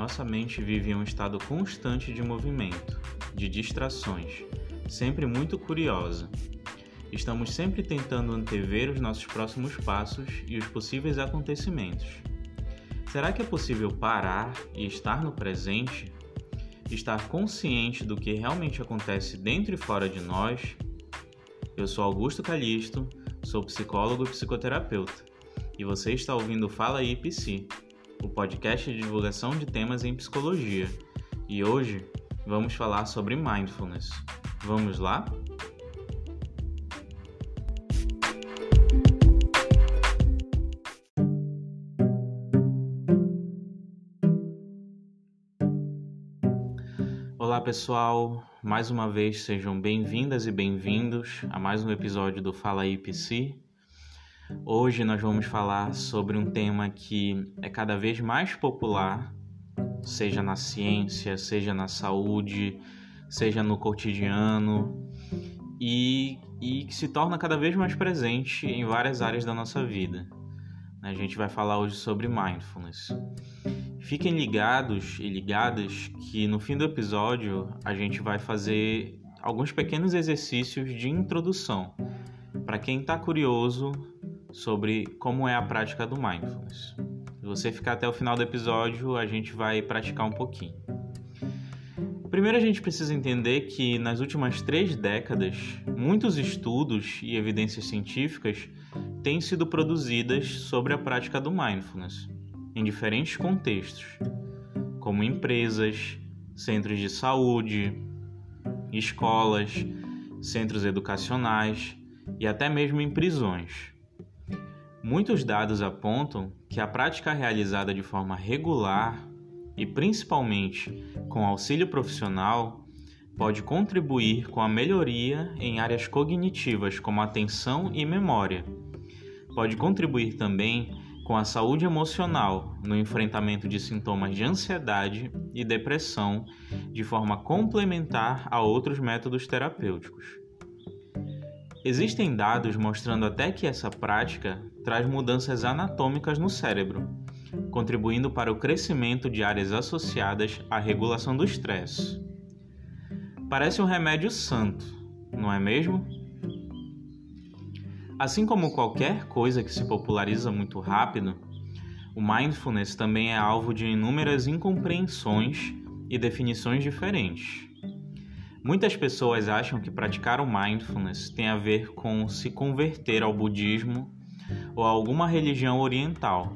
Nossa mente vive em um estado constante de movimento, de distrações, sempre muito curiosa. Estamos sempre tentando antever os nossos próximos passos e os possíveis acontecimentos. Será que é possível parar e estar no presente? Estar consciente do que realmente acontece dentro e fora de nós? Eu sou Augusto Calixto, sou psicólogo e psicoterapeuta, e você está ouvindo Fala aí Psi, o podcast de divulgação de temas em psicologia. E hoje vamos falar sobre mindfulness. Vamos lá? Olá pessoal, mais uma vez sejam bem-vindas e bem-vindos a mais um episódio do Fala Psi. Hoje nós vamos falar sobre um tema que é cada vez mais popular, seja na ciência, seja na saúde, seja no cotidiano e, e que se torna cada vez mais presente em várias áreas da nossa vida. A gente vai falar hoje sobre mindfulness. Fiquem ligados e ligadas que no fim do episódio a gente vai fazer alguns pequenos exercícios de introdução para quem está curioso sobre como é a prática do mindfulness. Se você ficar até o final do episódio, a gente vai praticar um pouquinho. Primeiro, a gente precisa entender que nas últimas três décadas, muitos estudos e evidências científicas têm sido produzidas sobre a prática do mindfulness em diferentes contextos, como empresas, centros de saúde, escolas, centros educacionais e até mesmo em prisões. Muitos dados apontam que a prática realizada de forma regular e principalmente com auxílio profissional pode contribuir com a melhoria em áreas cognitivas como atenção e memória. Pode contribuir também com a saúde emocional no enfrentamento de sintomas de ansiedade e depressão de forma complementar a outros métodos terapêuticos. Existem dados mostrando até que essa prática traz mudanças anatômicas no cérebro, contribuindo para o crescimento de áreas associadas à regulação do estresse. Parece um remédio santo, não é mesmo? Assim como qualquer coisa que se populariza muito rápido, o mindfulness também é alvo de inúmeras incompreensões e definições diferentes. Muitas pessoas acham que praticar o mindfulness tem a ver com se converter ao budismo ou a alguma religião oriental,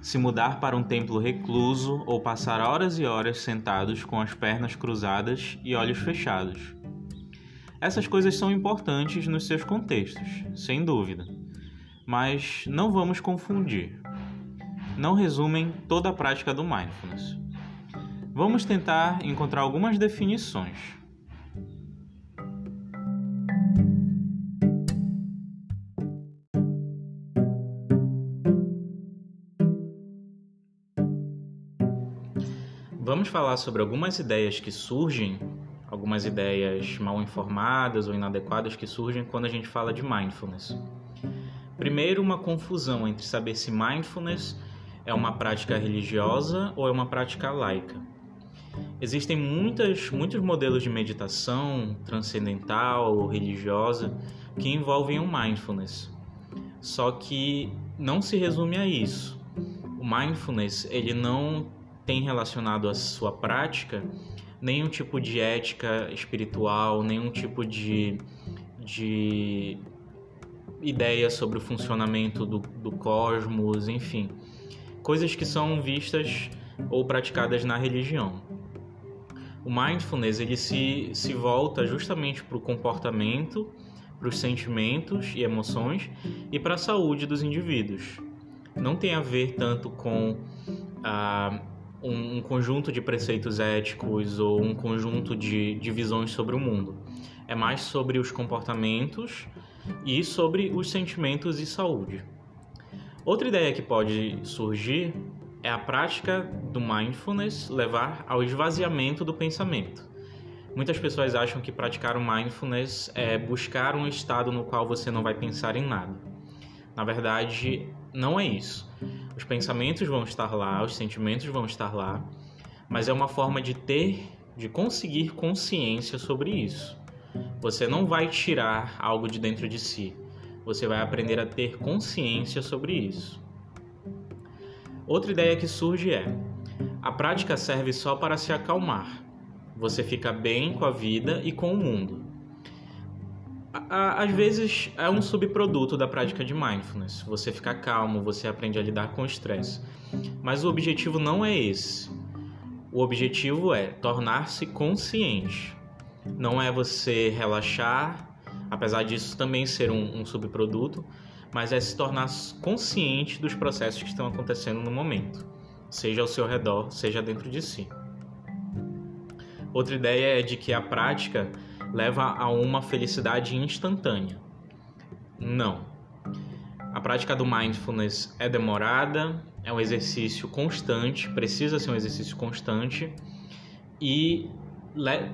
se mudar para um templo recluso ou passar horas e horas sentados com as pernas cruzadas e olhos fechados. Essas coisas são importantes nos seus contextos, sem dúvida, mas não vamos confundir. Não resumem toda a prática do mindfulness. Vamos tentar encontrar algumas definições. Vamos falar sobre algumas ideias que surgem algumas ideias mal informadas ou inadequadas que surgem quando a gente fala de mindfulness. Primeiro, uma confusão entre saber se mindfulness é uma prática religiosa ou é uma prática laica. Existem muitas, muitos modelos de meditação transcendental ou religiosa que envolvem o mindfulness. Só que não se resume a isso. O mindfulness ele não tem relacionado a sua prática nenhum tipo de ética espiritual, nenhum tipo de, de ideia sobre o funcionamento do, do cosmos, enfim, coisas que são vistas ou praticadas na religião. O mindfulness ele se, se volta justamente para o comportamento, para os sentimentos e emoções e para a saúde dos indivíduos. Não tem a ver tanto com a um, um conjunto de preceitos éticos ou um conjunto de, de visões sobre o mundo. É mais sobre os comportamentos e sobre os sentimentos e saúde. Outra ideia que pode surgir é a prática do mindfulness levar ao esvaziamento do pensamento. Muitas pessoas acham que praticar o mindfulness é buscar um estado no qual você não vai pensar em nada. Na verdade, não é isso. Os pensamentos vão estar lá, os sentimentos vão estar lá, mas é uma forma de ter, de conseguir consciência sobre isso. Você não vai tirar algo de dentro de si, você vai aprender a ter consciência sobre isso. Outra ideia que surge é: a prática serve só para se acalmar. Você fica bem com a vida e com o mundo. Às vezes é um subproduto da prática de mindfulness. Você fica calmo, você aprende a lidar com o estresse. Mas o objetivo não é esse. O objetivo é tornar-se consciente. Não é você relaxar, apesar disso também ser um, um subproduto, mas é se tornar consciente dos processos que estão acontecendo no momento, seja ao seu redor, seja dentro de si. Outra ideia é de que a prática leva a uma felicidade instantânea. Não. A prática do mindfulness é demorada, é um exercício constante, precisa ser um exercício constante e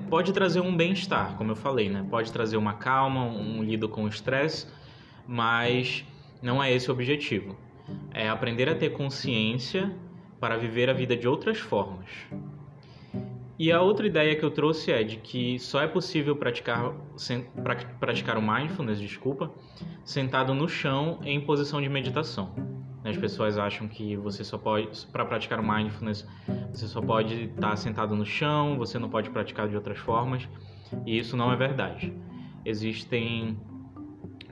pode trazer um bem-estar, como eu falei, né? Pode trazer uma calma, um lido com o estresse, mas não é esse o objetivo. É aprender a ter consciência para viver a vida de outras formas. E a outra ideia que eu trouxe é de que só é possível praticar, praticar o mindfulness, desculpa, sentado no chão em posição de meditação. As pessoas acham que você só pode, para praticar o mindfulness, você só pode estar sentado no chão, você não pode praticar de outras formas, e isso não é verdade. Existem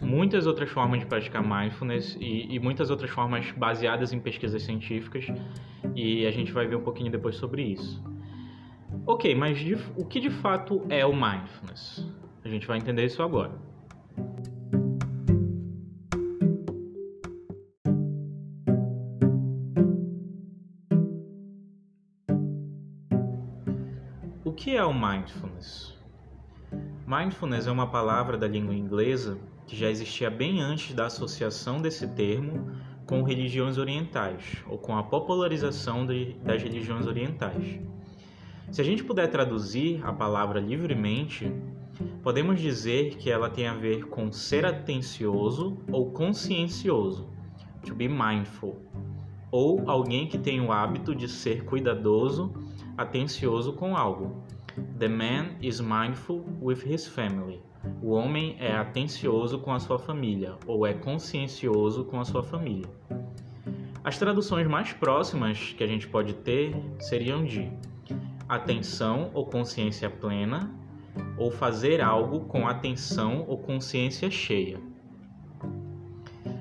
muitas outras formas de praticar mindfulness e, e, muitas outras formas baseadas em pesquisas científicas, e a gente vai ver um pouquinho depois sobre isso. Ok, mas de, o que de fato é o mindfulness? A gente vai entender isso agora. que é o mindfulness? Mindfulness é uma palavra da língua inglesa que já existia bem antes da associação desse termo com religiões orientais ou com a popularização de, das religiões orientais. Se a gente puder traduzir a palavra livremente, podemos dizer que ela tem a ver com ser atencioso ou consciencioso, to be mindful, ou alguém que tem o hábito de ser cuidadoso atencioso com algo. The man is mindful with his family. O homem é atencioso com a sua família, ou é consciencioso com a sua família. As traduções mais próximas que a gente pode ter seriam de atenção ou consciência plena, ou fazer algo com atenção ou consciência cheia.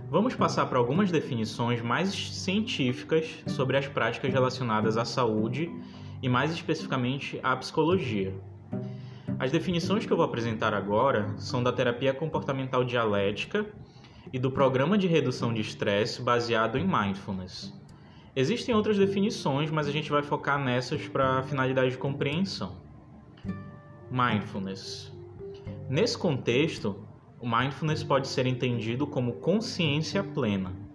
Vamos passar para algumas definições mais científicas sobre as práticas relacionadas à saúde e mais especificamente à psicologia. As definições que eu vou apresentar agora são da terapia comportamental dialética e do programa de redução de estresse baseado em mindfulness. Existem outras definições, mas a gente vai focar nessas para finalidade de compreensão. Mindfulness. Nesse contexto, o mindfulness pode ser entendido como consciência plena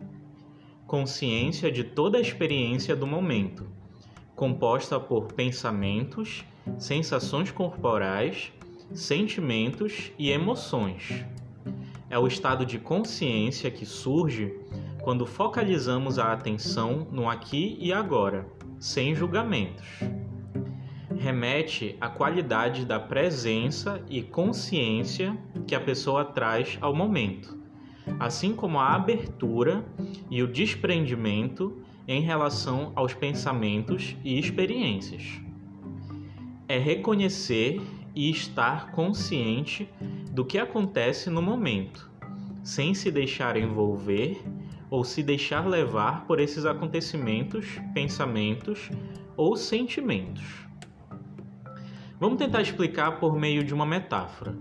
consciência de toda a experiência do momento composta por pensamentos, sensações corporais, sentimentos e emoções. É o estado de consciência que surge quando focalizamos a atenção no aqui e agora, sem julgamentos. Remete à qualidade da presença e consciência que a pessoa traz ao momento, assim como a abertura e o desprendimento em relação aos pensamentos e experiências. É reconhecer e estar consciente do que acontece no momento, sem se deixar envolver ou se deixar levar por esses acontecimentos, pensamentos ou sentimentos. Vamos tentar explicar por meio de uma metáfora.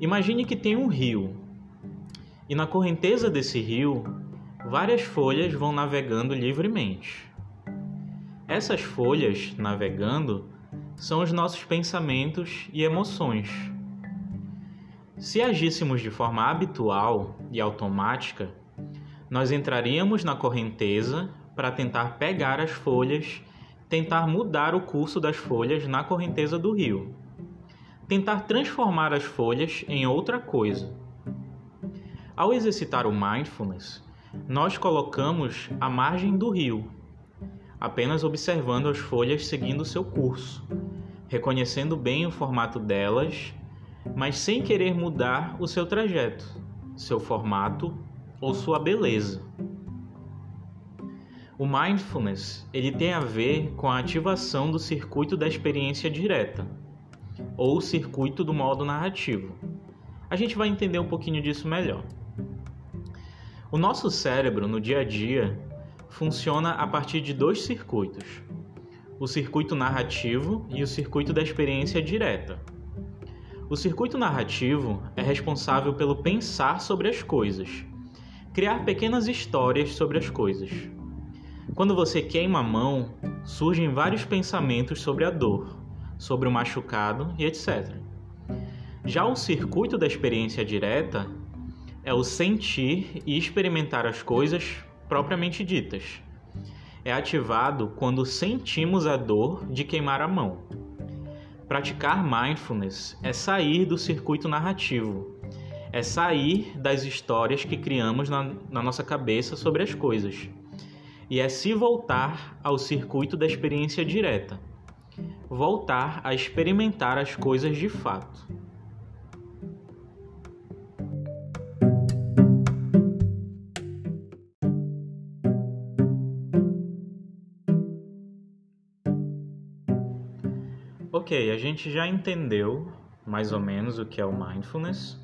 Imagine que tem um rio, e na correnteza desse rio várias folhas vão navegando livremente. Essas folhas navegando são os nossos pensamentos e emoções. Se agíssemos de forma habitual e automática, nós entraríamos na correnteza para tentar pegar as folhas, tentar mudar o curso das folhas na correnteza do rio, tentar transformar as folhas em outra coisa. Ao exercitar o mindfulness, nós colocamos a margem do rio. apenas observando as folhas seguindo seu curso, reconhecendo bem o formato delas, mas sem querer mudar o seu trajeto, seu formato ou sua beleza. O mindfulness, ele tem a ver com a ativação do circuito da experiência direta ou circuito do modo narrativo. A gente vai entender um pouquinho disso melhor. O nosso cérebro, no dia a dia, funciona a partir de dois circuitos: o circuito narrativo e o circuito da experiência direta. O circuito narrativo é responsável pelo pensar sobre as coisas, criar pequenas histórias sobre as coisas. Quando você queima a mão, surgem vários pensamentos sobre a dor, sobre o machucado e etc. Já o circuito da experiência direta é o sentir e experimentar as coisas propriamente ditas. É ativado quando sentimos a dor de queimar a mão. Praticar mindfulness é sair do circuito narrativo, é sair das histórias que criamos na, na nossa cabeça sobre as coisas, e é se voltar ao circuito da experiência direta. Voltar a experimentar as coisas de fato. Ok, a gente já entendeu mais ou menos o que é o mindfulness,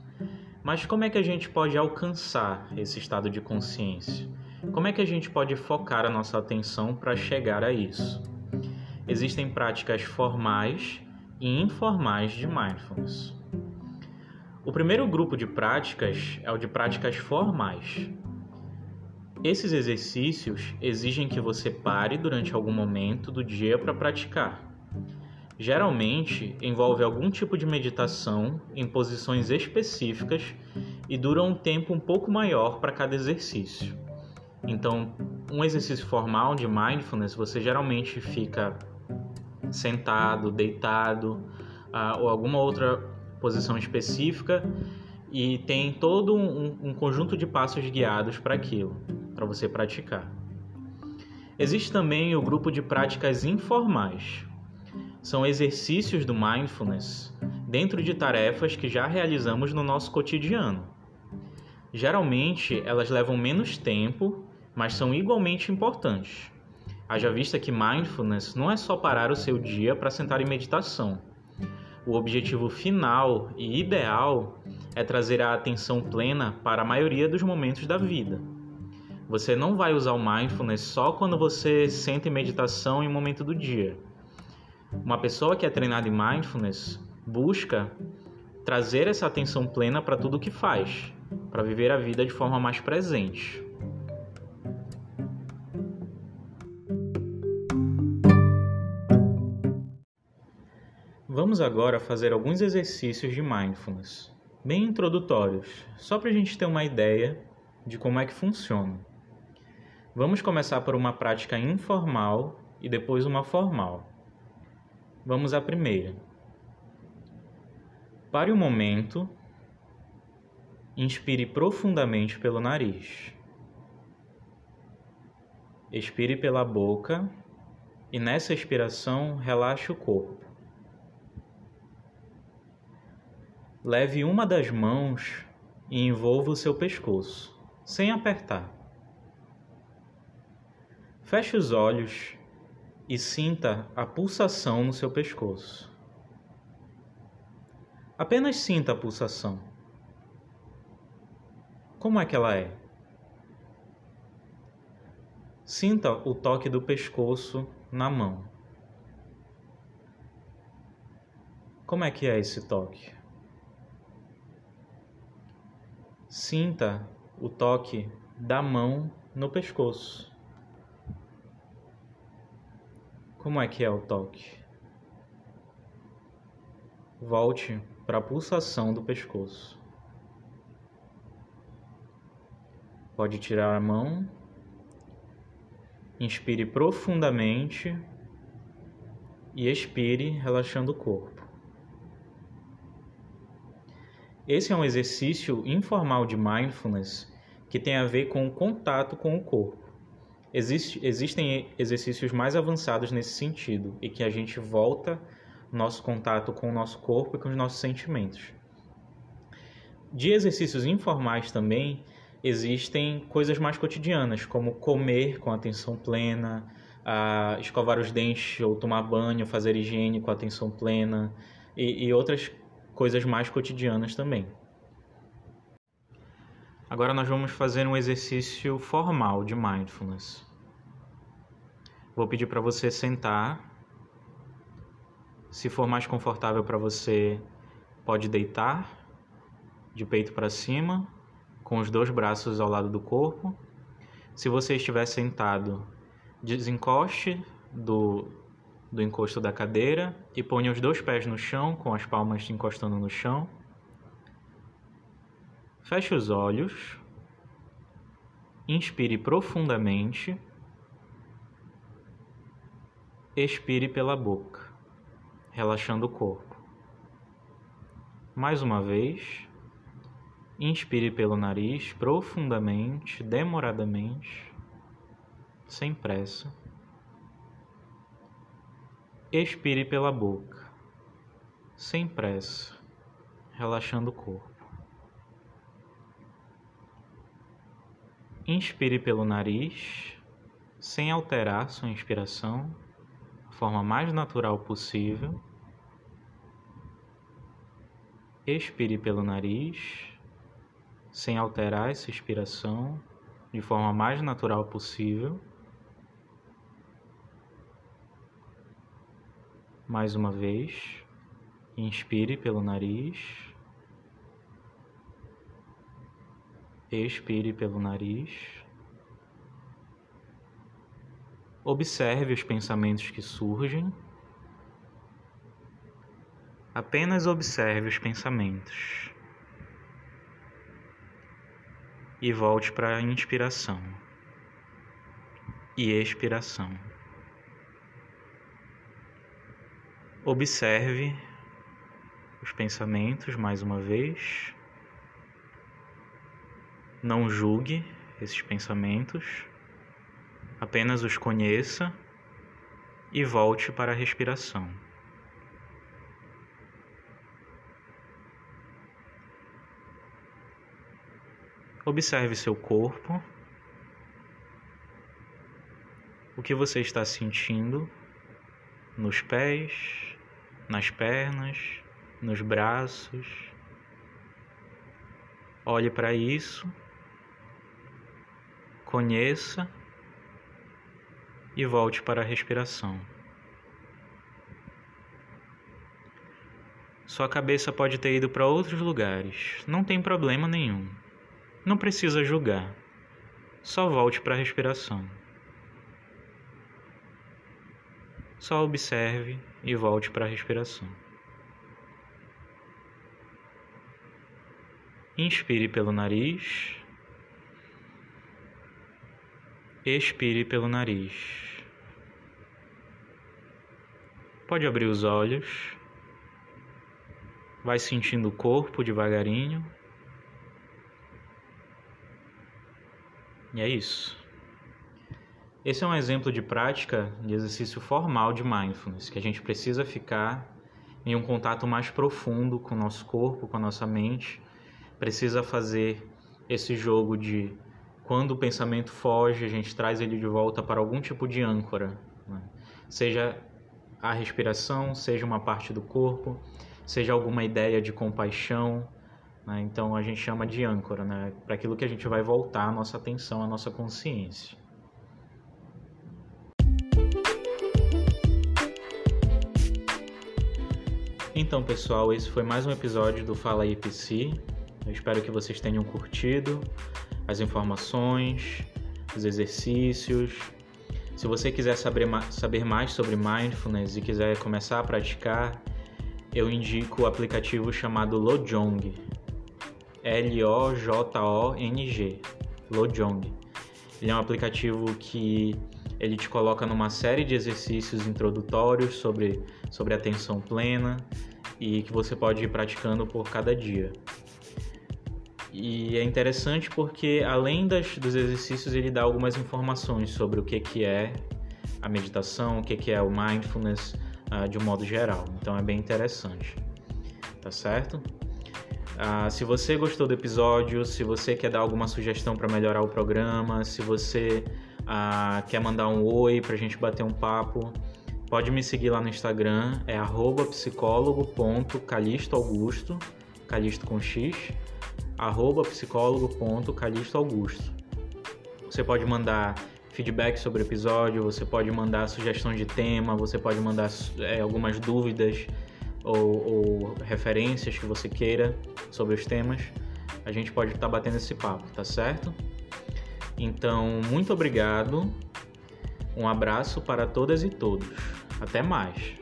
mas como é que a gente pode alcançar esse estado de consciência? Como é que a gente pode focar a nossa atenção para chegar a isso? existem práticas formais e informais de mindfulness. O primeiro grupo de práticas é o de práticas formais. Esses exercícios exigem que você pare durante algum momento do dia para praticar. Geralmente envolve algum tipo de meditação em posições específicas e dura um tempo um pouco maior para cada exercício. Então, um exercício formal de mindfulness, você geralmente fica sentado, deitado uh, ou alguma outra posição específica e tem todo um conjunto de passos guiados para aquilo, para você praticar. Existe também o grupo de práticas informais. São exercícios do mindfulness dentro de tarefas que já realizamos no nosso cotidiano. Geralmente, elas levam menos tempo, mas são igualmente importantes. Haja vista que mindfulness não é só parar o seu dia para sentar em meditação. O objetivo final e ideal é trazer a atenção plena para a maioria dos momentos da vida. Você não vai usar o mindfulness só quando você senta em meditação em um momento do dia. Uma pessoa que é treinada em mindfulness busca trazer essa atenção plena para tudo o que faz, para viver a vida de forma mais presente. Vamos agora fazer alguns exercícios de mindfulness, bem introdutórios, só para a gente ter uma ideia de como é que funciona. Vamos começar por uma prática informal e depois uma formal. Vamos à primeira. Pare um momento, inspire profundamente pelo nariz. Expire pela boca e nessa expiração relaxe o corpo. Leve uma das mãos e envolva o seu pescoço, sem apertar. Feche os olhos e sinta a pulsação no seu pescoço. Apenas sinta a pulsação. Como é que ela é? Sinta o toque do pescoço na mão. Como é que é esse toque? Sinta o toque da mão no pescoço. Como é que é o toque? Volte para a pulsação do pescoço. Pode tirar a mão. Inspire profundamente e expire, relaxando o corpo. Esse é um exercício informal de mindfulness que tem a ver com o contato com o corpo. Existe, existem exercícios mais avançados nesse sentido e que a gente volta nosso contato com o nosso corpo e com os nossos sentimentos. De exercícios informais também existem coisas mais cotidianas, como comer com atenção plena, a escovar os dentes ou tomar banho, fazer higiene com atenção plena e, e outras coisas mais cotidianas também. Agora nós vamos fazer um exercício formal de mindfulness. Vou pedir para você sentar. Se for mais confortável para você, pode deitar de peito para cima, com os dois braços ao lado do corpo. Se você estiver sentado, desencoste do, do encosto da cadeira e ponha os dois pés no chão, com as palmas encostando no chão. Feche os olhos. Inspire profundamente. Expire pela boca, relaxando o corpo. Mais uma vez. Inspire pelo nariz profundamente, demoradamente, sem pressa. Expire pela boca, sem pressa, relaxando o corpo. Inspire pelo nariz, sem alterar sua inspiração, da forma mais natural possível. Expire pelo nariz, sem alterar essa inspiração, de forma mais natural possível. Mais uma vez, inspire pelo nariz. Expire pelo nariz. Observe os pensamentos que surgem. Apenas observe os pensamentos. E volte para a inspiração e expiração. Observe os pensamentos mais uma vez. Não julgue esses pensamentos, apenas os conheça e volte para a respiração. Observe seu corpo, o que você está sentindo nos pés, nas pernas, nos braços. Olhe para isso conheça e volte para a respiração. Sua cabeça pode ter ido para outros lugares, não tem problema nenhum. Não precisa julgar. Só volte para a respiração. Só observe e volte para a respiração. Inspire pelo nariz. Expire pelo nariz. Pode abrir os olhos. Vai sentindo o corpo devagarinho. E é isso. Esse é um exemplo de prática de exercício formal de mindfulness, que a gente precisa ficar em um contato mais profundo com o nosso corpo, com a nossa mente. Precisa fazer esse jogo de quando o pensamento foge, a gente traz ele de volta para algum tipo de âncora, né? seja a respiração, seja uma parte do corpo, seja alguma ideia de compaixão. Né? Então a gente chama de âncora, né? para aquilo que a gente vai voltar a nossa atenção, a nossa consciência. Então, pessoal, esse foi mais um episódio do Fala IPC. Eu espero que vocês tenham curtido as informações, os exercícios. Se você quiser saber, saber mais sobre mindfulness e quiser começar a praticar, eu indico o aplicativo chamado Lojong. L-O-J-O-N-G. Lojong. Ele é um aplicativo que ele te coloca numa série de exercícios introdutórios sobre, sobre atenção plena e que você pode ir praticando por cada dia. E é interessante porque, além das, dos exercícios, ele dá algumas informações sobre o que, que é a meditação, o que, que é o mindfulness uh, de um modo geral. Então é bem interessante. Tá certo? Uh, se você gostou do episódio, se você quer dar alguma sugestão para melhorar o programa, se você uh, quer mandar um oi para a gente bater um papo, pode me seguir lá no Instagram, é psicólogo.calistoaugusto, calisto com x, arroba psicólogo.calistoaugusto. Você pode mandar feedback sobre o episódio, você pode mandar sugestão de tema, você pode mandar é, algumas dúvidas ou, ou, referências que você queira sobre os temas. A gente pode estar tá batendo esse papo, tá certo? Então, muito obrigado. Um abraço para todas e todos. Até mais.